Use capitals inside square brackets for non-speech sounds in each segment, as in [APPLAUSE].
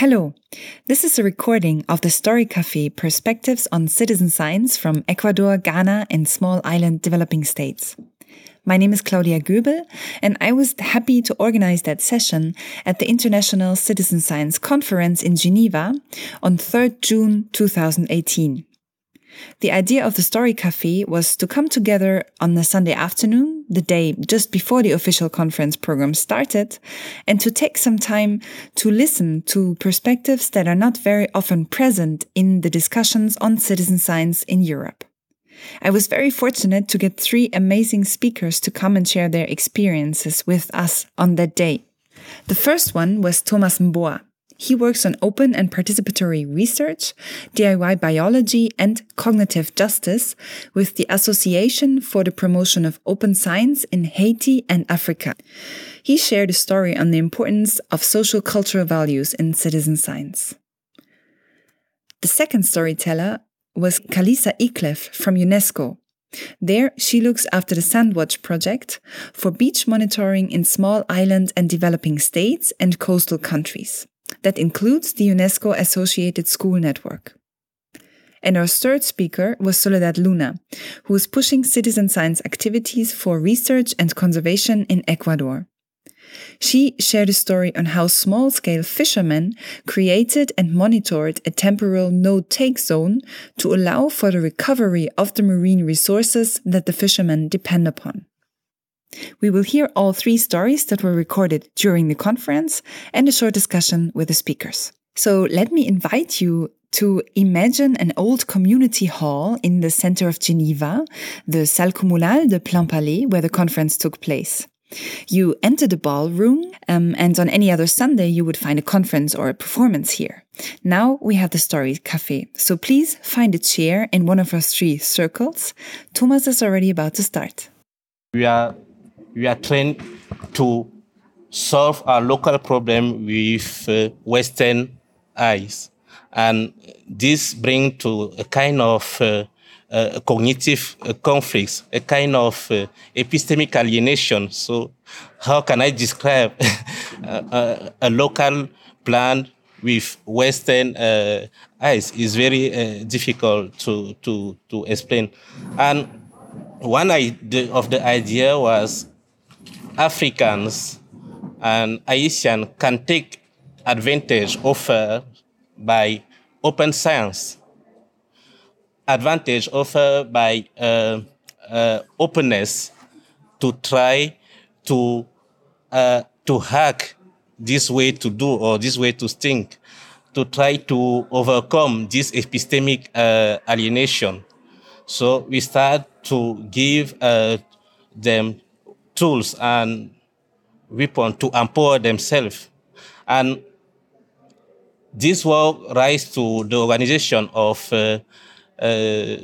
Hello, this is a recording of the Story Cafe Perspectives on Citizen Science from Ecuador, Ghana, and small island developing states. My name is Claudia Göbel, and I was happy to organize that session at the International Citizen Science Conference in Geneva on 3rd June 2018. The idea of the Story Cafe was to come together on a Sunday afternoon, the day just before the official conference program started, and to take some time to listen to perspectives that are not very often present in the discussions on citizen science in Europe. I was very fortunate to get three amazing speakers to come and share their experiences with us on that day. The first one was Thomas Mboa. He works on open and participatory research, DIY biology, and cognitive justice with the Association for the Promotion of Open Science in Haiti and Africa. He shared a story on the importance of social cultural values in citizen science. The second storyteller was Khalissa Ikhlef from UNESCO. There, she looks after the Sandwatch project for beach monitoring in small island and developing states and coastal countries that includes the UNESCO Associated School Network. And our third speaker was Soledad Luna, who is pushing citizen science activities for research and conservation in Ecuador. She shared a story on how small scale fishermen created and monitored a temporal no take zone to allow for the recovery of the marine resources that the fishermen depend upon. We will hear all three stories that were recorded during the conference and a short discussion with the speakers. So let me invite you to imagine an old community hall in the center of Geneva, the Salle Communale de Plainpalais, where the conference took place. You enter the ballroom, um, and on any other Sunday, you would find a conference or a performance here. Now we have the Story Cafe, so please find a chair in one of our three circles. Thomas is already about to start. We are we are trained to solve our local problem with uh, Western eyes. And this brings to a kind of uh, uh, cognitive uh, conflicts, a kind of uh, epistemic alienation. So, how can I describe a, [LAUGHS] a, local plan with Western uh, eyes? Is very difficult to, to, to explain. And one of the idea was Africans and Haitians can take advantage offered by open science, advantage offered by uh, uh, openness to try to uh, to hack this way to do or this way to think, to try to overcome this epistemic uh, alienation. So we start to give uh, them tools and weapons to empower themselves. And this will rise to the organization of uh, uh,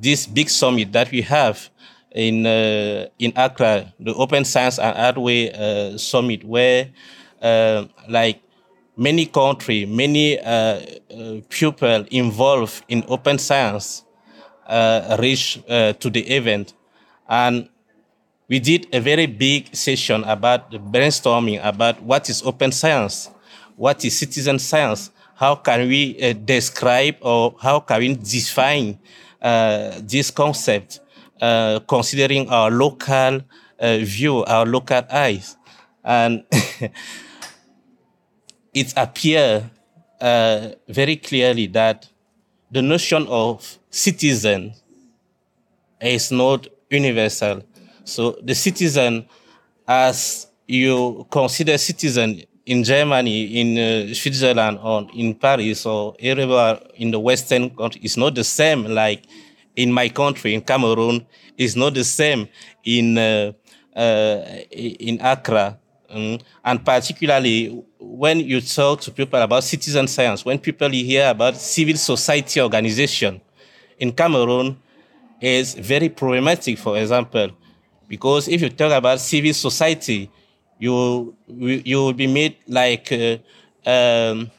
this big summit that we have in uh, in Accra, the Open Science and Artway uh, Summit, where uh, like many country, many uh, people involved in open science reach to the event, and we did a very big session about brainstorming about what is open science, what is citizen science, how can we uh, describe or how can we define uh, this concept, uh, considering our local uh, view, our local eyes. And [LAUGHS] it appears uh, very clearly that the notion of citizen is not universal so the citizen, as you consider citizen in Germany, in uh, Switzerland, or in Paris, or everywhere in the Western country, is not the same like in my country, in Cameroon, is not the same in uh, uh, in Accra. Um, and particularly when you talk to people about citizen science, when people hear about civil society organization in Cameroon, is very problematic. For example, because if you talk about civil society, you you will be made like uh, um,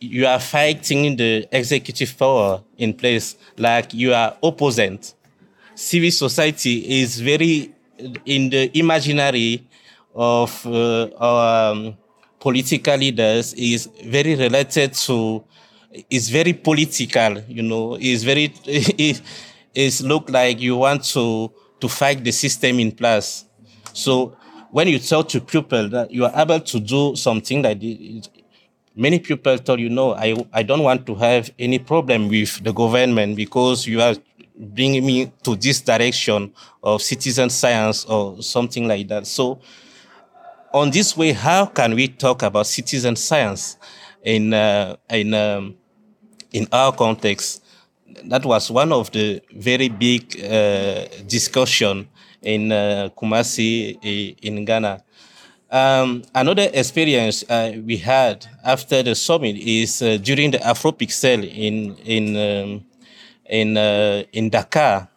you are fighting the executive power in place, like you are opposite. Civil society is very in the imaginary of uh, our um, political leaders is very related to is very political you know is very [LAUGHS] it's look like you want to to fight the system in place so when you tell to people that you are able to do something that many people tell you no i i don't want to have any problem with the government because you are bringing me to this direction of citizen science or something like that so on this way, how can we talk about citizen science in uh, in um, in our context? That was one of the very big uh, discussion in uh, Kumasi in Ghana. Um, another experience uh, we had after the summit is uh, during the Afropixel in in um, in uh, in Dakar,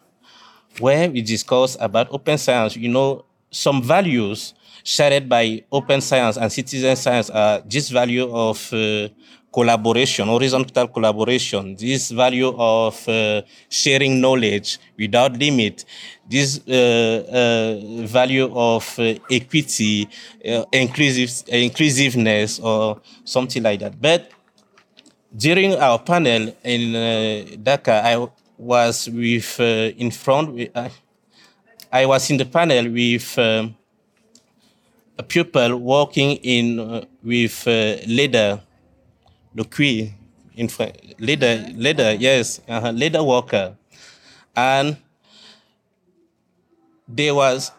where we discussed about open science. You know, some values shared by open science and citizen science are this value of uh, collaboration, horizontal collaboration, this value of uh, sharing knowledge without limit, this uh, uh value of uh, equity, uh, inclusive, inclusiveness, or something like that. But during our panel in Dakar, I was with in front. I was in the panel with. Um, a pupil working in uh, with uh, queer in leather, leather, yes, uh, leather worker, and there was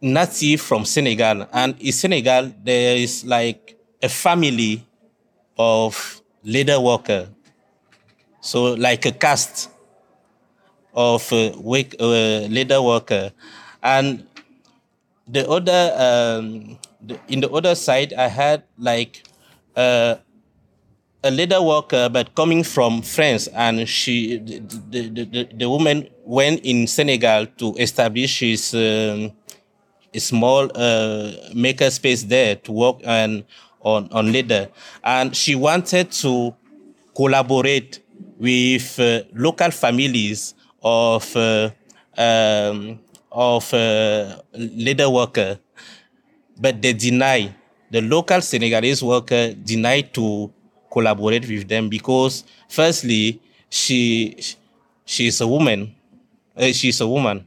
native from Senegal, and in Senegal there is like a family of leather worker, so like a caste of uh, uh, worker, and the other um, the, in the other side, I had like uh, a leather worker, but coming from France, and she the, the, the, the woman went in Senegal to establish his um, a small uh, maker space there to work on on on leather, and she wanted to collaborate with uh, local families of uh, um, of uh, leather worker, but they deny the local Senegalese worker denied to collaborate with them because firstly she she is a woman, uh, she's a woman.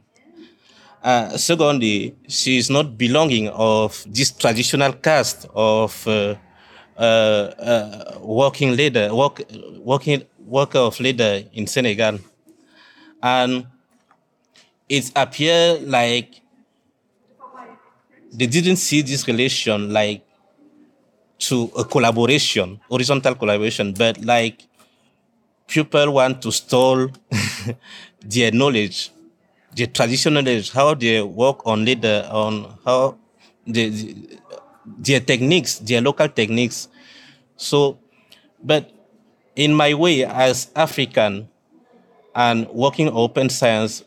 Uh, secondly, she is not belonging of this traditional caste of uh, uh, uh working leader, work, working worker of leader in Senegal, and it appeared like they didn't see this relation like to a collaboration, horizontal collaboration, but like people want to stole [LAUGHS] their knowledge, their traditional knowledge, how they work on leader, on how the, their techniques, their local techniques. So, but in my way as African and working open science,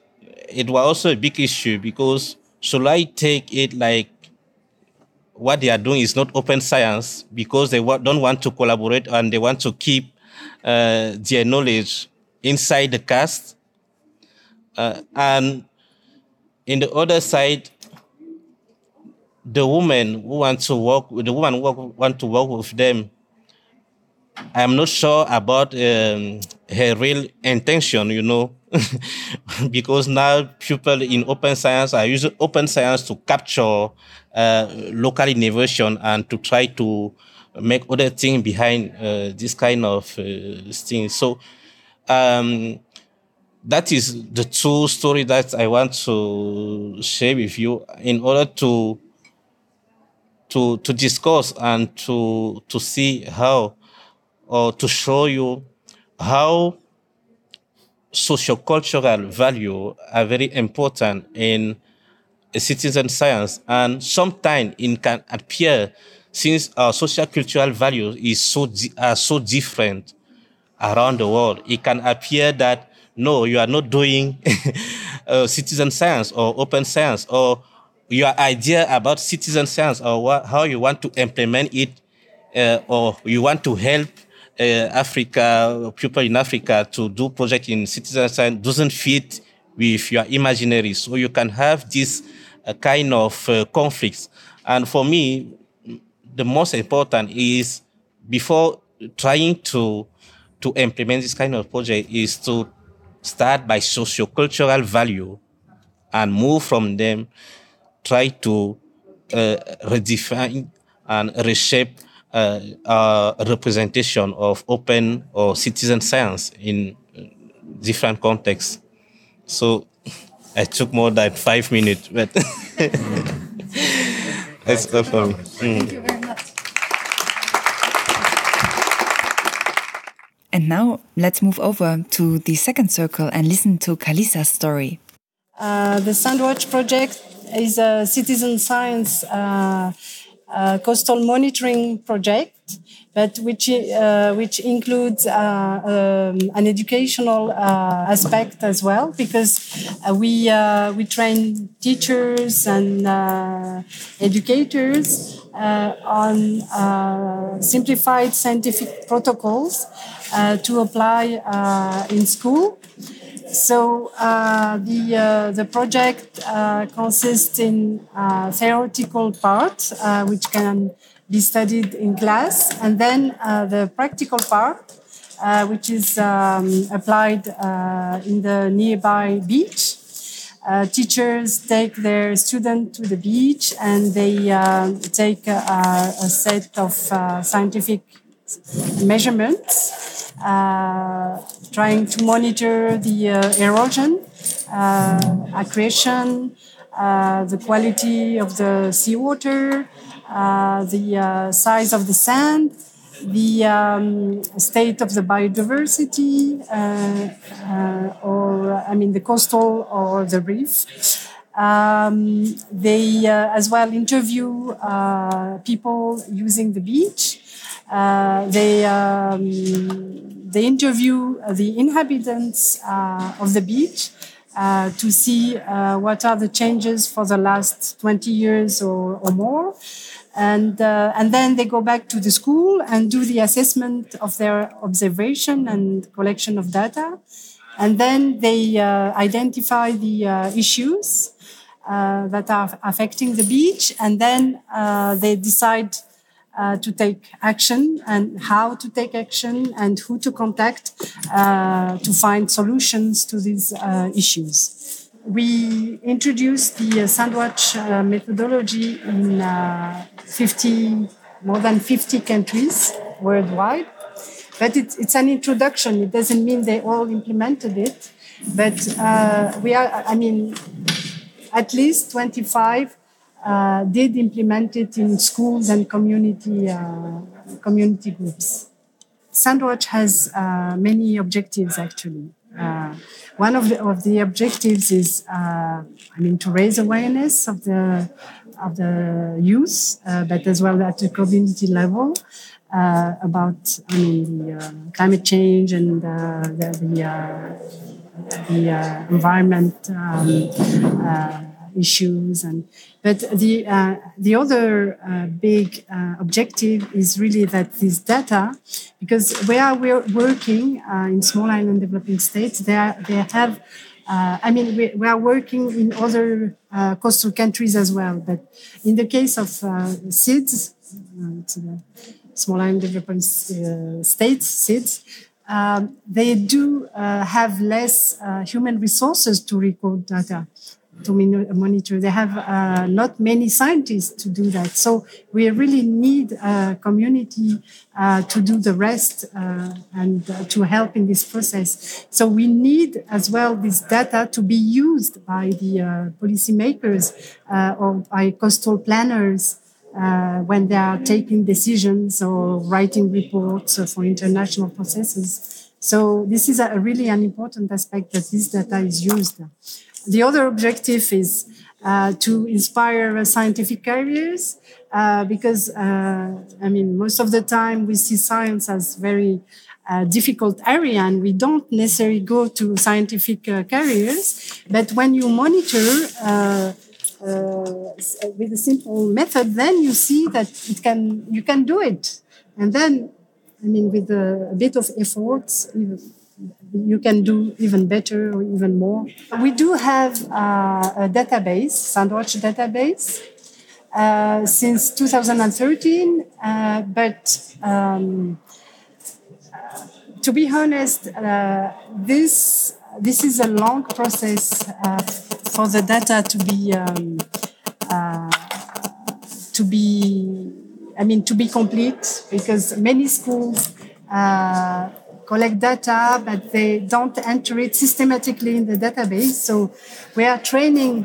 it was also a big issue because should I take it like what they are doing is not open science because they don't want to collaborate and they want to keep uh, their knowledge inside the cast. Uh, and in the other side, the woman who want to work with the woman who want to work with them, I'm not sure about um, her real intention, you know. [LAUGHS] because now people in open science are using open science to capture local innovation and to try to make other things behind uh, this kind of uh, thing. So um, that is the two story that I want to share with you in order to to to discuss and to to see how or to show you how sociocultural value are very important in citizen science and sometimes it can appear since our social cultural values is so are so different around the world it can appear that no you are not doing [LAUGHS] uh, citizen science or open science or your idea about citizen science or how you want to implement it uh, or you want to help uh, Africa, people in Africa to do project in citizen science doesn't fit with your imaginary. So you can have this uh, kind of uh, conflicts. And for me, the most important is before trying to to implement this kind of project is to start by sociocultural value and move from them, try to uh, redefine and reshape uh, representation of open or citizen science in different contexts. So I took more than five minutes, but [LAUGHS] that's all for me. Mm. And now let's move over to the second circle and listen to Khalissa's story. Uh, the Sandwatch project is a citizen science uh, coastal monitoring project, but which uh, which includes uh, um, an educational uh, aspect as well, because we we train teachers and educators on simplified scientific protocols to apply in school. So uh, the uh, the project uh, consists in uh, theoretical part, uh, which can be studied in class, and then uh, the practical part, which is um, applied in the nearby beach. teachers take their student to the beach, and they take a, a, set of scientific measurements trying to monitor the uh, erosion, uh, accretion, the quality of the seawater, the size of the sand, the um, state of the biodiversity, uh, uh, or I mean the coastal or the reef. Um, they uh, as well interview people using the beach uh, they um, they interview the inhabitants uh, of the beach uh, to see uh, what are the changes for the last 20 years or, or more. And, uh, and then they go back to the school and do the assessment of their observation and collection of data. And then they identify the issues that are affecting the beach. And then they decide uh, to take action and how to take action and who to contact uh, to find solutions to these uh, issues. We introduced the uh, Sandwatch uh, methodology in uh, 50, more than 50 countries worldwide. But it, it's an introduction. It doesn't mean they all implemented it. But we are, I mean, at least 25 uh, did implement it in schools and community uh, community groups. Sandwatch has uh, many objectives actually. Uh, one of the, of the objectives is, uh, I mean, to raise awareness of the of the youth, uh, but as well at the community level about, I mean, the climate change and the the, the environment. Um, issues and but the uh, the other uh, big uh, objective is really that this data because where we're working uh, in small island developing states they are, they have uh, I mean we, we, are working in other uh, coastal countries as well but in the case of SIDS small island developing states SIDS um, they do have less human resources to record data to monitor. They have uh, not many scientists to do that. So we really need a community uh, to do the rest uh, and uh, to help in this process. So we need as well this data to be used by the uh, policymakers uh, or by coastal planners. when they are taking decisions or writing reports for international processes. So this is a really an important aspect that this data is used. The other objective is uh, to inspire scientific careers uh, because, uh, I mean, most of the time we see science as very uh, difficult area and we don't necessarily go to scientific uh, careers. But when you monitor uh, with a simple method, then you see that it can, you can do it. And then, I mean, with a, a bit of effort, you can do even better or even more. We do have uh, a database, Sandwatch database, uh, since 2013, uh, but um, to be honest, uh, this this is a long process uh, for the data to be um, uh, to be I mean to be complete because many schools uh, collect data but they don't enter it systematically in the database. So we are training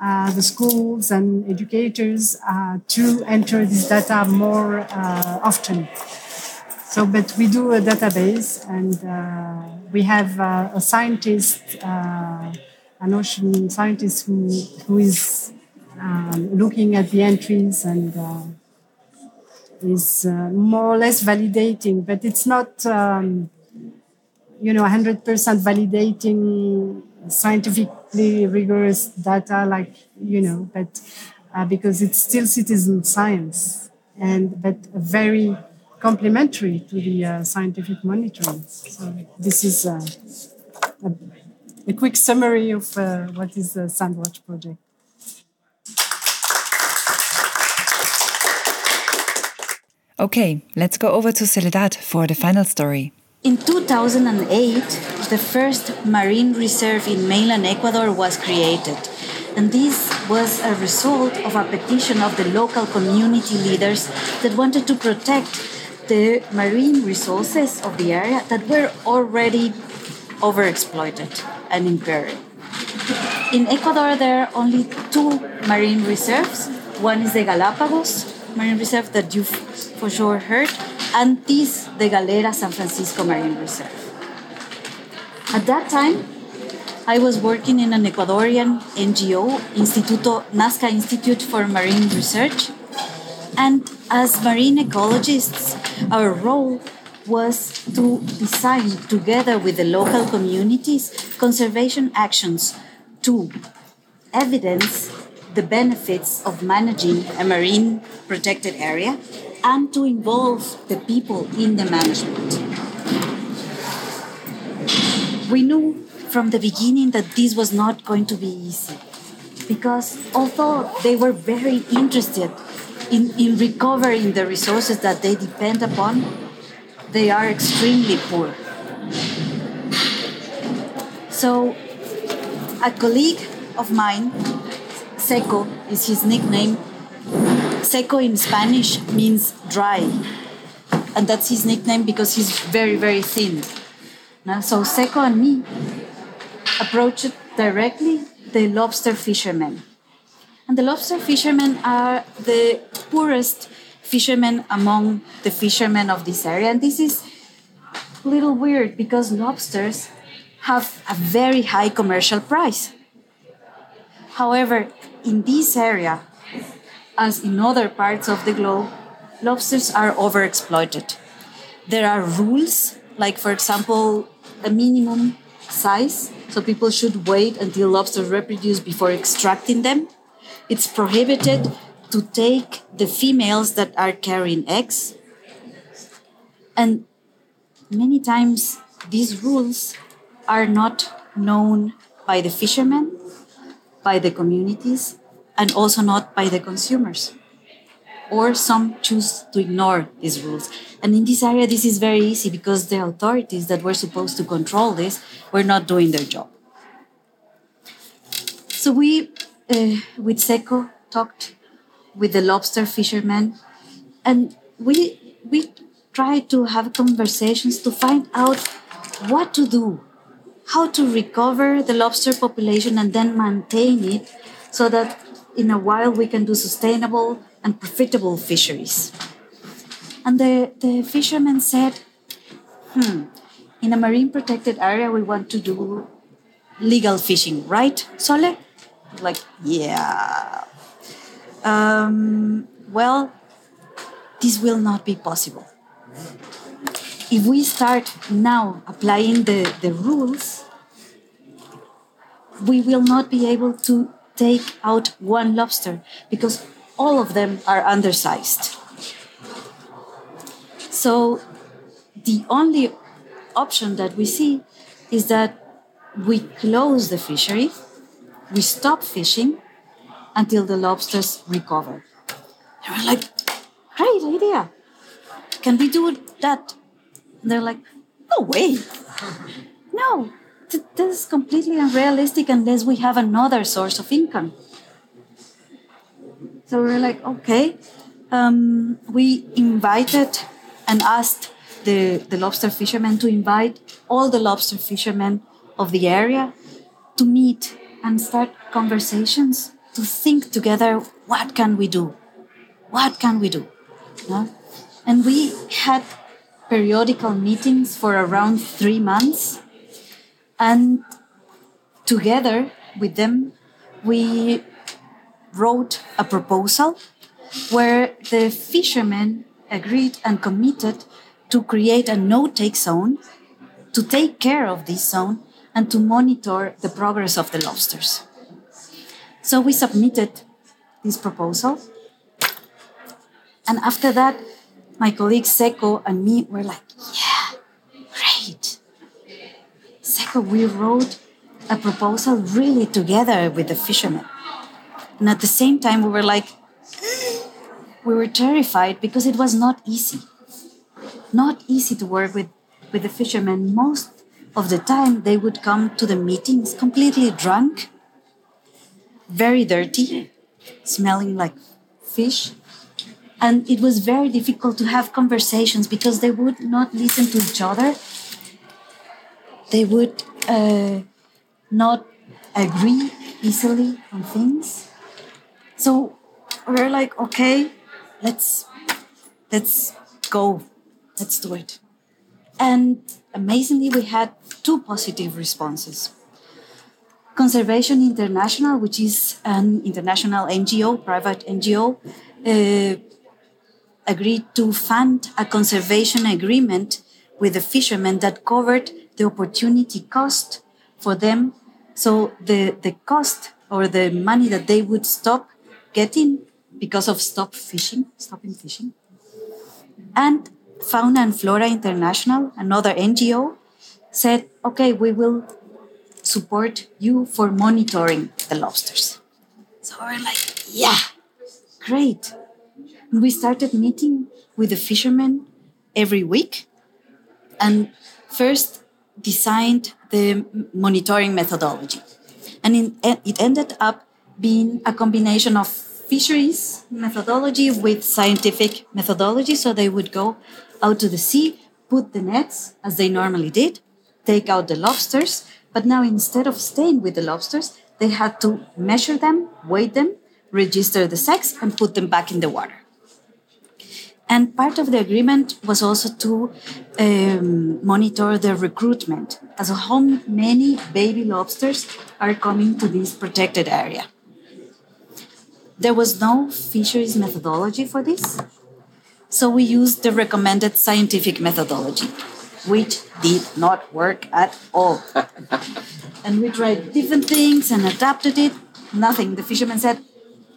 uh, the schools and educators uh, to enter this data more uh, often. So, but we do a database and uh, we have uh, a scientist, uh, an ocean scientist who, who is um, looking at the entries and is uh, more or less validating, but it's not, um, you know, 100% validating scientifically rigorous data like, you know, but uh, because it's still citizen science and, but very complementary to the uh, scientific monitoring. So this is uh, a, a, quick summary of uh, what is the Sandwatch project. Okay, let's go over to Soledad for the final story. In 2008, the first marine reserve in mainland Ecuador was created. And this was a result of a petition of the local community leaders that wanted to protect the marine resources of the area that were already overexploited and impaired. In Ecuador, there are only two marine reserves. One is the Galapagos Marine Reserve that you've for sure heard, and this, the Galera San Francisco Marine Reserve. At that time, I was working in an Ecuadorian NGO, Instituto Nazca Institute for Marine Research, and as marine ecologists, our role was to design, together with the local communities, conservation actions to evidence the benefits of managing a marine protected area and to involve the people in the management. We knew from the beginning that this was not going to be easy because although they were very interested in, in recovering the resources that they depend upon, they are extremely poor. So, a colleague of mine, Seco is his nickname. Seco in Spanish means dry, and that's his nickname because he's very, very thin. Now, so Seco and me approached directly the lobster fishermen and the lobster fishermen are the poorest fishermen among the fishermen of this area. And this is a little weird because lobsters have a very high commercial price. However, in this area, as in other parts of the globe, lobsters are overexploited. There are rules, like, for example, a minimum size, so people should wait until lobsters reproduce before extracting them it's prohibited to take the females that are carrying eggs. And many times these rules are not known by the fishermen, by the communities, and also not by the consumers. Or some choose to ignore these rules. And in this area, this is very easy because the authorities that were supposed to control this were not doing their job. So we uh, with Seco talked with the lobster fishermen, and we we tried to have conversations to find out what to do, how to recover the lobster population and then maintain it, so that in a while we can do sustainable and profitable fisheries. And the, the fishermen said, hmm, in a marine protected area, we want to do legal fishing, right, Sole? like, yeah. Um, well, this will not be possible. If we start now applying the, the rules, we will not be able to take out one lobster because all of them are undersized. So the only option that we see is that we close the fishery we stop fishing until the lobsters recover. And we're like, great idea. Can we do that? And they're like, no way. [LAUGHS] No, this is completely unrealistic unless we have another source of income. So we're like, okay. Um, we invited and asked the, the lobster fishermen to invite all the lobster fishermen of the area to meet and start conversations to think together what can we do what can we do no? and we had periodical meetings for around three months and together with them we wrote a proposal where the fishermen agreed and committed to create a no-take zone to take care of this zone and to monitor the progress of the lobsters. So we submitted this proposal. And after that, my colleague Seco and me were like, yeah, great. Seco, we wrote a proposal really together with the fishermen. And at the same time, we were like, [GASPS] we were terrified because it was not easy. Not easy to work with, with the fishermen. Most of the time, they would come to the meetings completely drunk, very dirty, smelling like fish. And it was very difficult to have conversations because they would not listen to each other. They would uh, not agree easily on things. So we're like, okay, let's let's go, let's do it. And amazingly, we had two positive responses. Conservation International, which is an international NGO, private NGO, uh, agreed to fund a conservation agreement with the fishermen that covered the opportunity cost for them. So the, the cost or the money that they would stop getting because of stop fishing, stopping fishing. And Fauna and Flora International, another NGO, said, okay, we will support you for monitoring the lobsters. So we're like, yeah, great. And we started meeting with the fishermen every week and first designed the monitoring methodology. And in, it ended up being a combination of fisheries methodology with scientific methodology. So they would go out to the sea, put the nets as they normally did, take out the lobsters. But now instead of staying with the lobsters, they had to measure them, weigh them, register the sex, and put them back in the water. And part of the agreement was also to um, monitor the recruitment, as how many baby lobsters are coming to this protected area. There was no fisheries methodology for this, so we used the recommended scientific methodology, which did not work at all. [LAUGHS] and we tried different things and adapted it. Nothing. The fishermen said,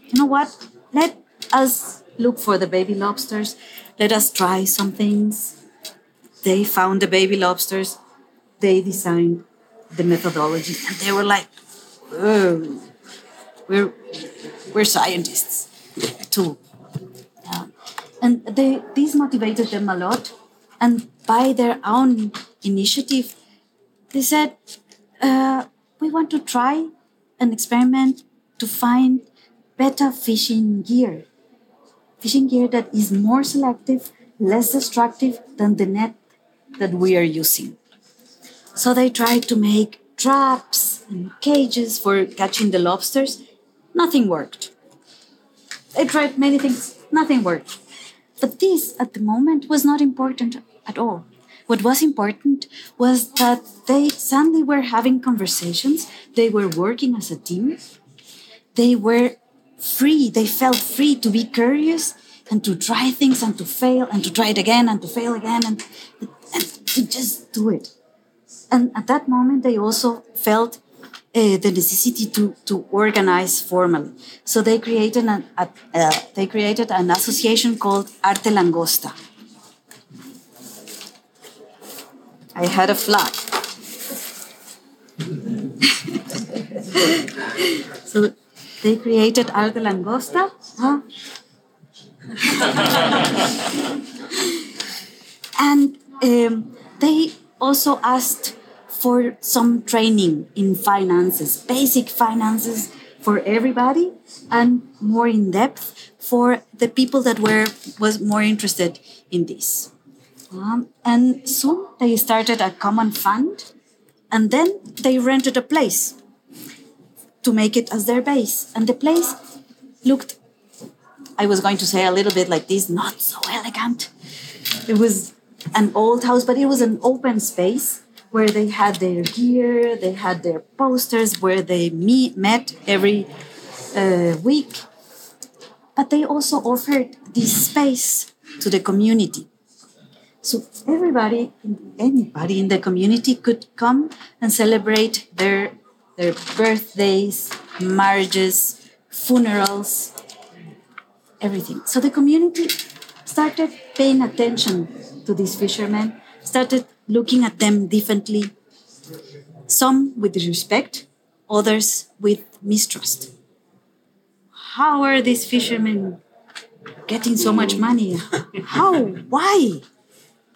you know what? Let us look for the baby lobsters. Let us try some things. They found the baby lobsters. They designed the methodology. And they were like, oh, we're, we're scientists too. And they, this motivated them a lot. And by their own initiative, they said, uh, we want to try an experiment to find better fishing gear. Fishing gear that is more selective, less destructive than the net that we are using. So they tried to make traps and cages for catching the lobsters. Nothing worked. They tried many things, nothing worked. But this, at the moment, was not important at all. What was important was that they suddenly were having conversations, they were working as a team, they were free, they felt free to be curious and to try things and to fail and to try it again and to fail again and, and to just do it. And at that moment, they also felt uh, the necessity to, to organize formally. So they created an, uh, they created an association called Arte Langosta. I had a flag. [LAUGHS] so they created alga langosta. Huh? [LAUGHS] and um, they also asked for some training in finances, basic finances for everybody, and more in depth for the people that were was more interested in this. Um, and soon they started a common fund, and then they rented a place to make it as their base. And the place looked, I was going to say a little bit like this, not so elegant. It was an old house, but it was an open space where they had their gear, they had their posters, where they meet, met every uh, week. But they also offered this space to the community. So everybody, anybody in the community could come and celebrate their their birthdays, marriages, funerals, everything. So the community started paying attention to these fishermen, started looking at them differently, some with respect, others with mistrust. How are these fishermen getting so much money? How? Why?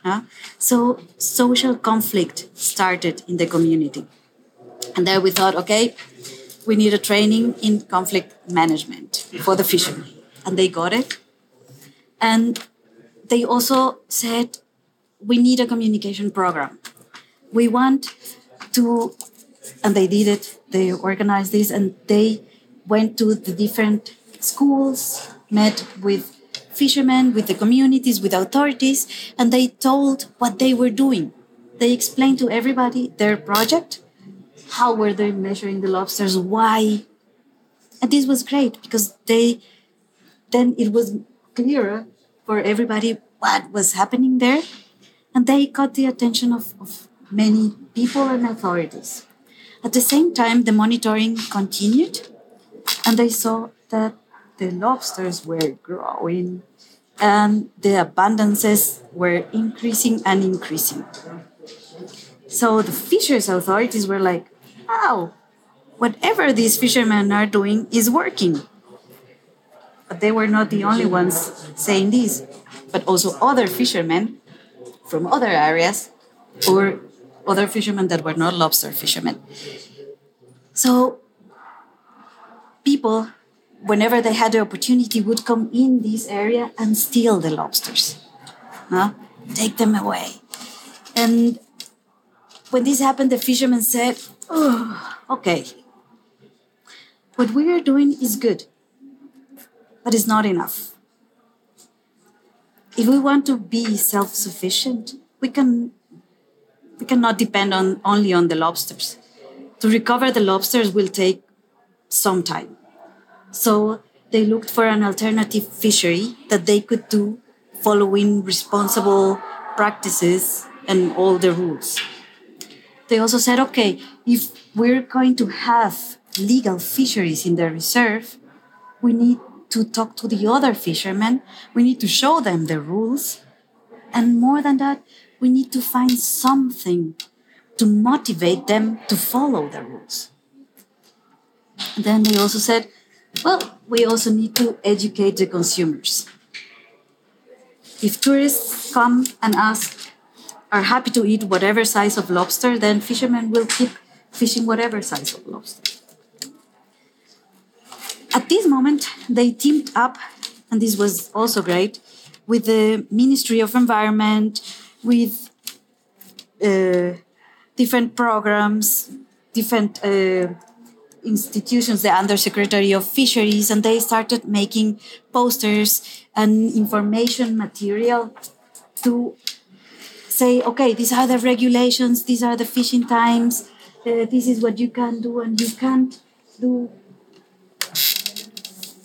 Huh? So social conflict started in the community. And there we thought, okay, we need a training in conflict management for the fishermen. And they got it. And they also said, we need a communication program. We want to, and they did it, they organized this, and they went to the different schools, met with fishermen, with the communities, with authorities, and they told what they were doing. They explained to everybody their project, how were they measuring the lobsters, why. And this was great because they then it was clearer for everybody what was happening there. And they got the attention of, of many people and authorities. At the same time, the monitoring continued, and they saw that the lobsters were growing and the abundances were increasing and increasing. So the fishers authorities were like, wow, whatever these fishermen are doing is working. But they were not the only ones saying this, but also other fishermen from other areas or other fishermen that were not lobster fishermen. So people whenever they had the opportunity, would come in this area and steal the lobsters, huh? take them away. And when this happened, the fishermen said, oh, [SIGHS] okay, what we are doing is good, but it's not enough. If we want to be self-sufficient, we can we cannot depend on only on the lobsters. To recover the lobsters will take some time. So they looked for an alternative fishery that they could do following responsible practices and all the rules. They also said, okay, if we're going to have legal fisheries in the reserve, we need to talk to the other fishermen, we need to show them the rules, and more than that, we need to find something to motivate them to follow the rules. And then they also said, well, we also need to educate the consumers. If tourists come and ask, are happy to eat whatever size of lobster, then fishermen will keep fishing whatever size of lobster. At this moment, they teamed up, and this was also great, with the Ministry of Environment, with uh, different programs, different uh, institutions, the Undersecretary of Fisheries, and they started making posters and information material to say, okay, these are the regulations, these are the fishing times, uh, this is what you can do and you can't do.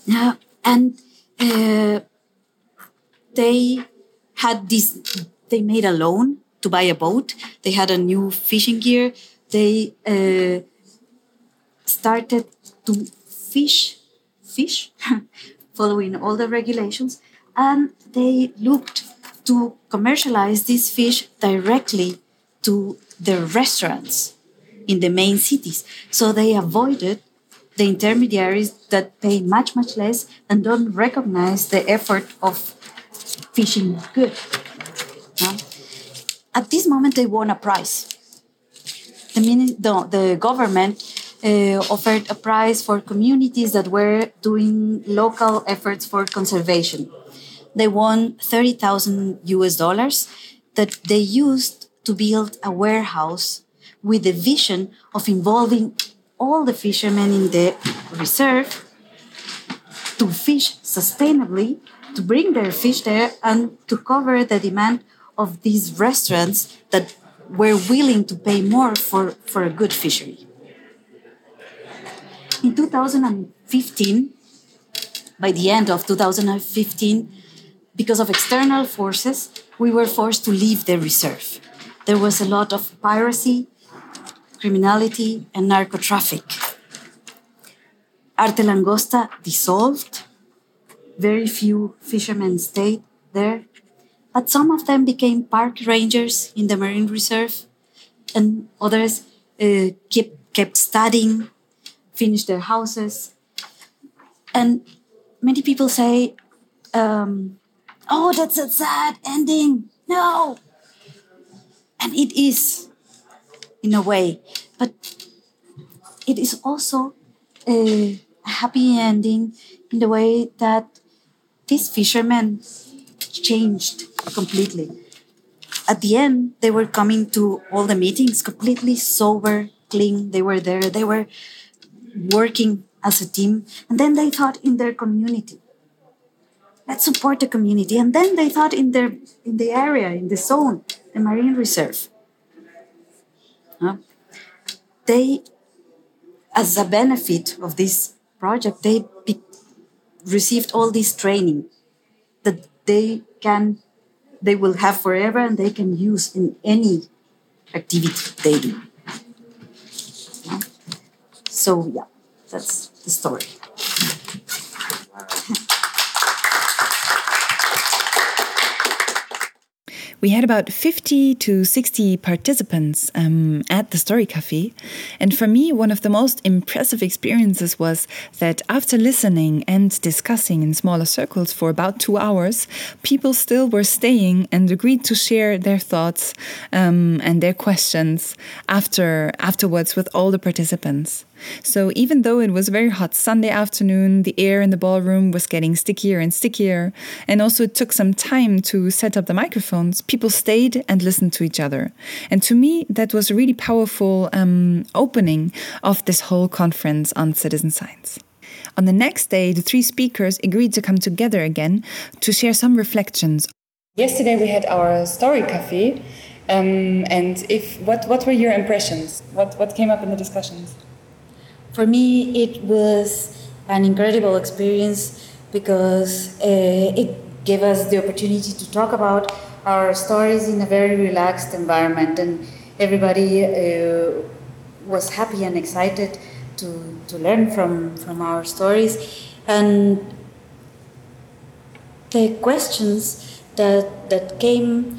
Yeah, and uh, they had this, they made a loan to buy a boat. They had a new fishing gear. They uh, started to fish, fish, [LAUGHS] following all the regulations, and they looked to commercialize this fish directly to the restaurants in the main cities. So they avoided the intermediaries that pay much, much less and don't recognize the effort of fishing good. At this moment, they won a prize. The, the, the government uh, offered a prize for communities that were doing local efforts for conservation. They won 30,000 US dollars that they used to build a warehouse with the vision of involving all the fishermen in the reserve to fish sustainably, to bring their fish there, and to cover the demand of these restaurants that were willing to pay more for, for a good fishery. In 2015, by the end of 2015, because of external forces, we were forced to leave the reserve. There was a lot of piracy, criminality, and narco traffic. Arte Langosta dissolved. Very few fishermen stayed there, but some of them became park rangers in the marine reserve, and others uh, kept, kept studying, finished their houses. And many people say, um, oh, that's a sad ending. No. And it is, in a way. But it is also a happy ending in the way that these fishermen changed completely. At the end, they were coming to all the meetings completely sober, clean. They were there. They were working as a team. And then they thought in their community let's support the community. And then they thought in their in the area, in the zone, the marine reserve. Huh? They, as a benefit of this project, they received all this training that they can, they will have forever, and they can use in any activity they do. So yeah, that's the story. We had about 50 to 60 participants um, at the Story Cafe. And for me, one of the most impressive experiences was that after listening and discussing in smaller circles for about two hours, people still were staying and agreed to share their thoughts um, and their questions after afterwards with all the participants. So even though it was a very hot Sunday afternoon, the air in the ballroom was getting stickier and stickier, and also it took some time to set up the microphones, people stayed and listened to each other. And to me, that was a really powerful um, opening of this whole conference on citizen science. On the next day, the three speakers agreed to come together again to share some reflections. Yesterday we had our story cafe, um, and if what what were your impressions? What what came up in the discussions? For me, it was an incredible experience because uh, it gave us the opportunity to talk about our stories in a very relaxed environment, and everybody uh, was happy and excited to, to learn from, from our stories. And the questions that, that came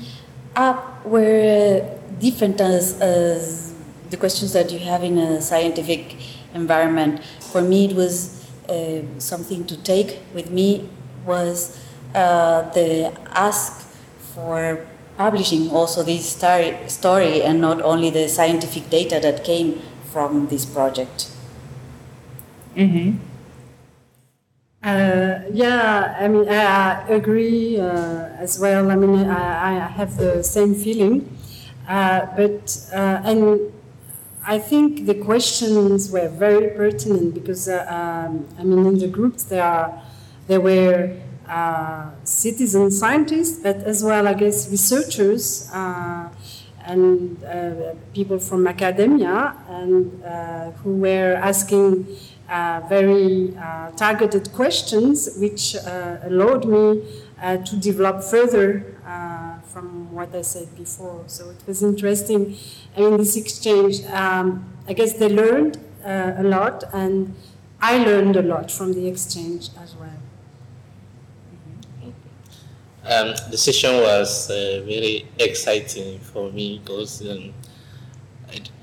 up were different as, as the questions that you have in a scientific environment. For me, it was uh, something to take with me was uh, the ask for publishing also this story, story and not only the scientific data that came from this project. Mm-hmm. Uh, yeah, I mean, I agree uh, as well. I mean, I, I have the same feeling, uh, but uh, and I think the questions were very pertinent because, uh, um, I mean, in the groups there are there were uh, citizen scientists, but as well, I guess, researchers uh, and uh, people from academia, and uh, who were asking uh, very targeted questions, which allowed me to develop further from what I said before. So it was interesting. I mean, this exchange, um, I guess they learned uh, a lot, and I learned a lot from the exchange as well. Um, the session was uh, very exciting for me because um,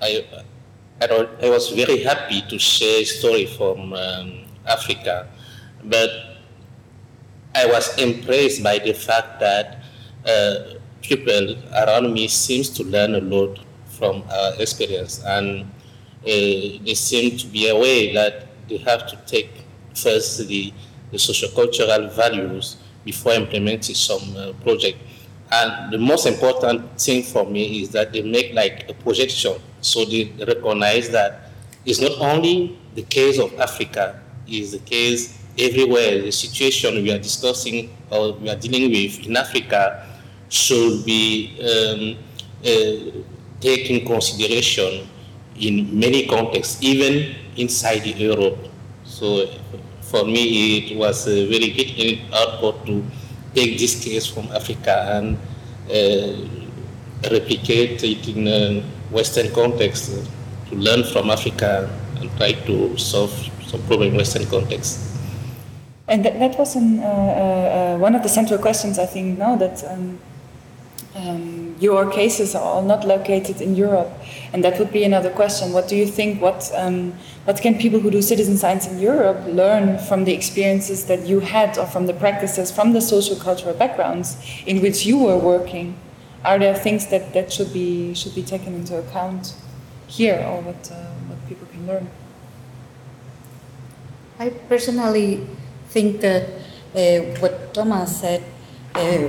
I, I, I was very happy to share story from um, Africa, but I was impressed by the fact that uh, people around me seems to learn a lot from our experience, and uh, they seem to be aware that they have to take first the, the sociocultural values before implementing some uh, project. And the most important thing for me is that they make like a projection so they recognize that it's not only the case of Africa, it's the case everywhere. The situation we are discussing or we are dealing with in Africa should be um, uh, taken consideration in many contexts, even inside Europe. So for me, it was a very good output to take this case from Africa and uh, replicate it in a Western context, uh, to learn from Africa and try to solve some problem in Western context. And that, that was an, uh, uh, one of the central questions, I think, now that um, um, your cases are all not located in Europe. And that would be another question. What do you think? What, um, what can people who do citizen science in Europe learn from the experiences that you had or from the practices, from the social cultural backgrounds in which you were working? Are there things that, that should, be, should be taken into account here or what, uh, what people can learn? I personally think that uh, what Thomas said uh,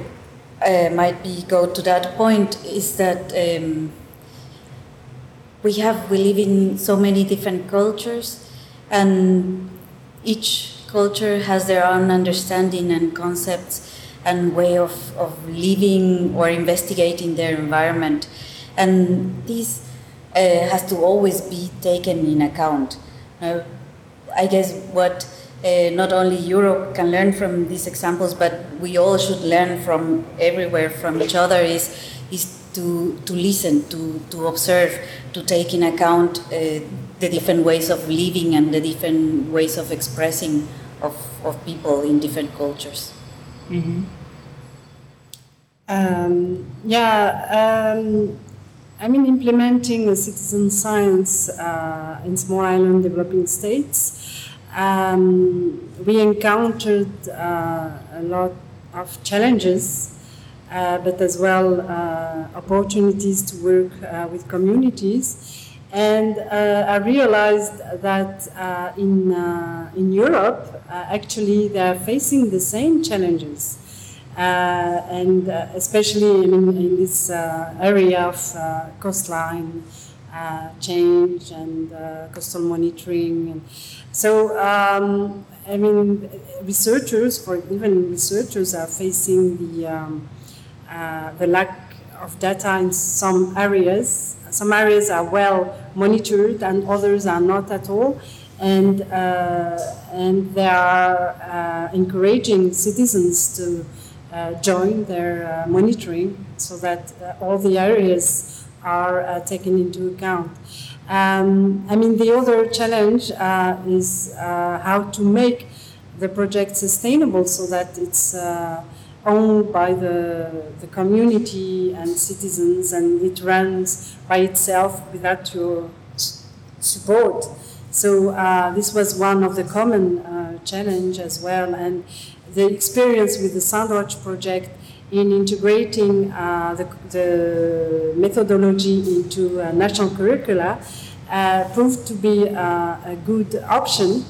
uh, might be go to that point is that um, we have we live in so many different cultures and each culture has their own understanding and concepts and way of, of living or investigating their environment. And this uh, has to always be taken in account. I guess what uh, not only Europe can learn from these examples, but we all should learn from everywhere from each other. Is is to to listen, to to observe, to take in account uh, the different ways of living and the different ways of expressing of of people in different cultures. Mm-hmm. Um, yeah. Um, I mean, implementing citizen science uh, in small island developing states um, we encountered uh, a lot of challenges, uh, but as well uh, opportunities to work uh, with communities. And uh, I realized that in, in Europe, actually, they are facing the same challenges. and especially in, in this area of coastline change and coastal monitoring. And, so, um, I mean, researchers, for even researchers, are facing the um, uh, the lack of data in some areas. Some areas are well monitored, and others are not at all. And uh, and they are uh, encouraging citizens to uh, join their uh, monitoring so that uh, all the areas are taken into account. Um, I mean, the other challenge uh, is uh, how to make the project sustainable so that it's uh, owned by the, the community and citizens and it runs by itself without your support. So uh, this was one of the common uh, challenge as well. And the experience with the Sandwatch project in integrating uh, the, the, methodology into uh, national curricula uh, proved to be uh, a good option.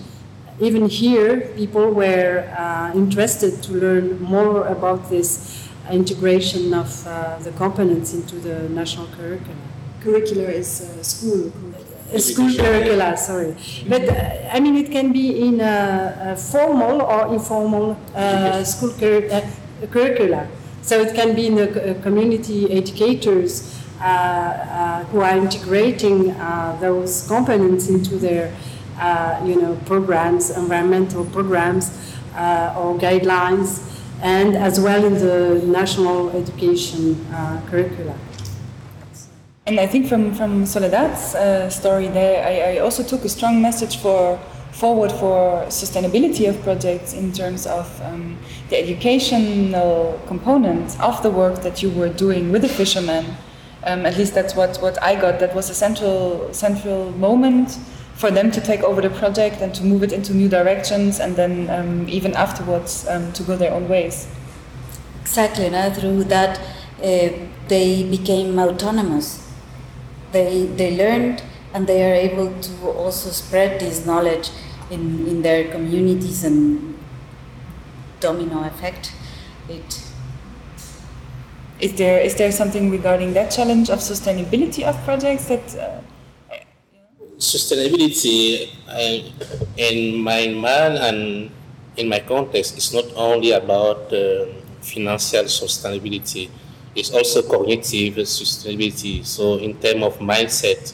Even here, people were uh, interested to learn more about this integration of uh, the components into the national curricula. Curricular is school school curricula, sorry. But uh, I mean, it can be in a, a formal or informal uh, school cur curricula. So it can be in the community educators uh, uh, who are integrating uh, those components into their you know, programs, environmental programs or guidelines, and as well in the national education curricula. And I think from, from Soledad's uh, story there, I, I, also took a strong message for forward for sustainability of projects in terms of um, the educational component of the work that you were doing with the fishermen Um, at least that's what, what I got. That was a central central moment for them to take over the project and to move it into new directions, and then um, even afterwards um, to go their own ways. Exactly, no? through that uh, they became autonomous. They they learned and they are able to also spread this knowledge in, in their communities and domino effect. It is there is there something regarding that challenge of sustainability of projects that? Uh, Sustainability uh, in my mind and in my context is not only about uh, financial sustainability; it's also cognitive sustainability. So, in terms of mindset,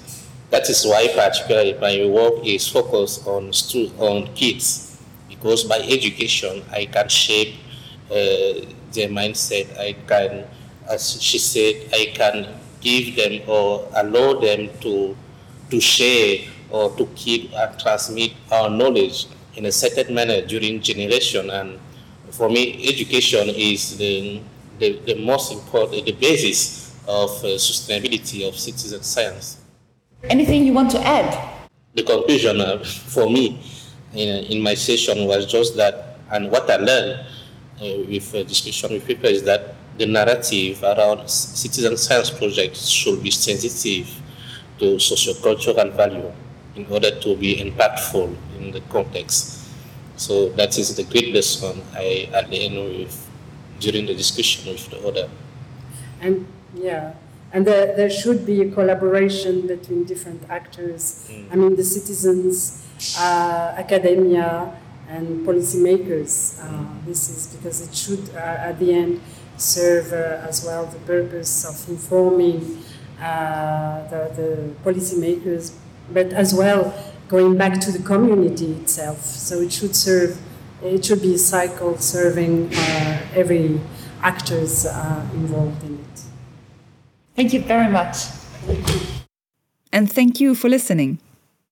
that is why particularly my work is focused on stu- on kids because by education I can shape uh, their mindset. I can as she said, I can give them or allow them to, to share or to keep and transmit our knowledge in a certain manner during generation. And for me, education is the, the, the most important, the basis of uh, sustainability of citizen science. Anything you want to add? The conclusion uh, for me in, in my session was just that, and what I learned uh, with uh, discussion with people is that the narrative around citizen science projects should be sensitive to sociocultural value in order to be impactful in the context. So that is the great lesson I, I learned with during the discussion with the other. And yeah, and there, there should be a collaboration between different actors. Mm. I mean, the citizens, uh, academia, and policymakers. Uh, this is because it should, uh, at the end, serve uh, as well the purpose of informing uh, the, the policymakers, but as well going back to the community itself. So it should serve, it should be a cycle serving uh, every actors involved in. Thank you very much. And thank you for listening.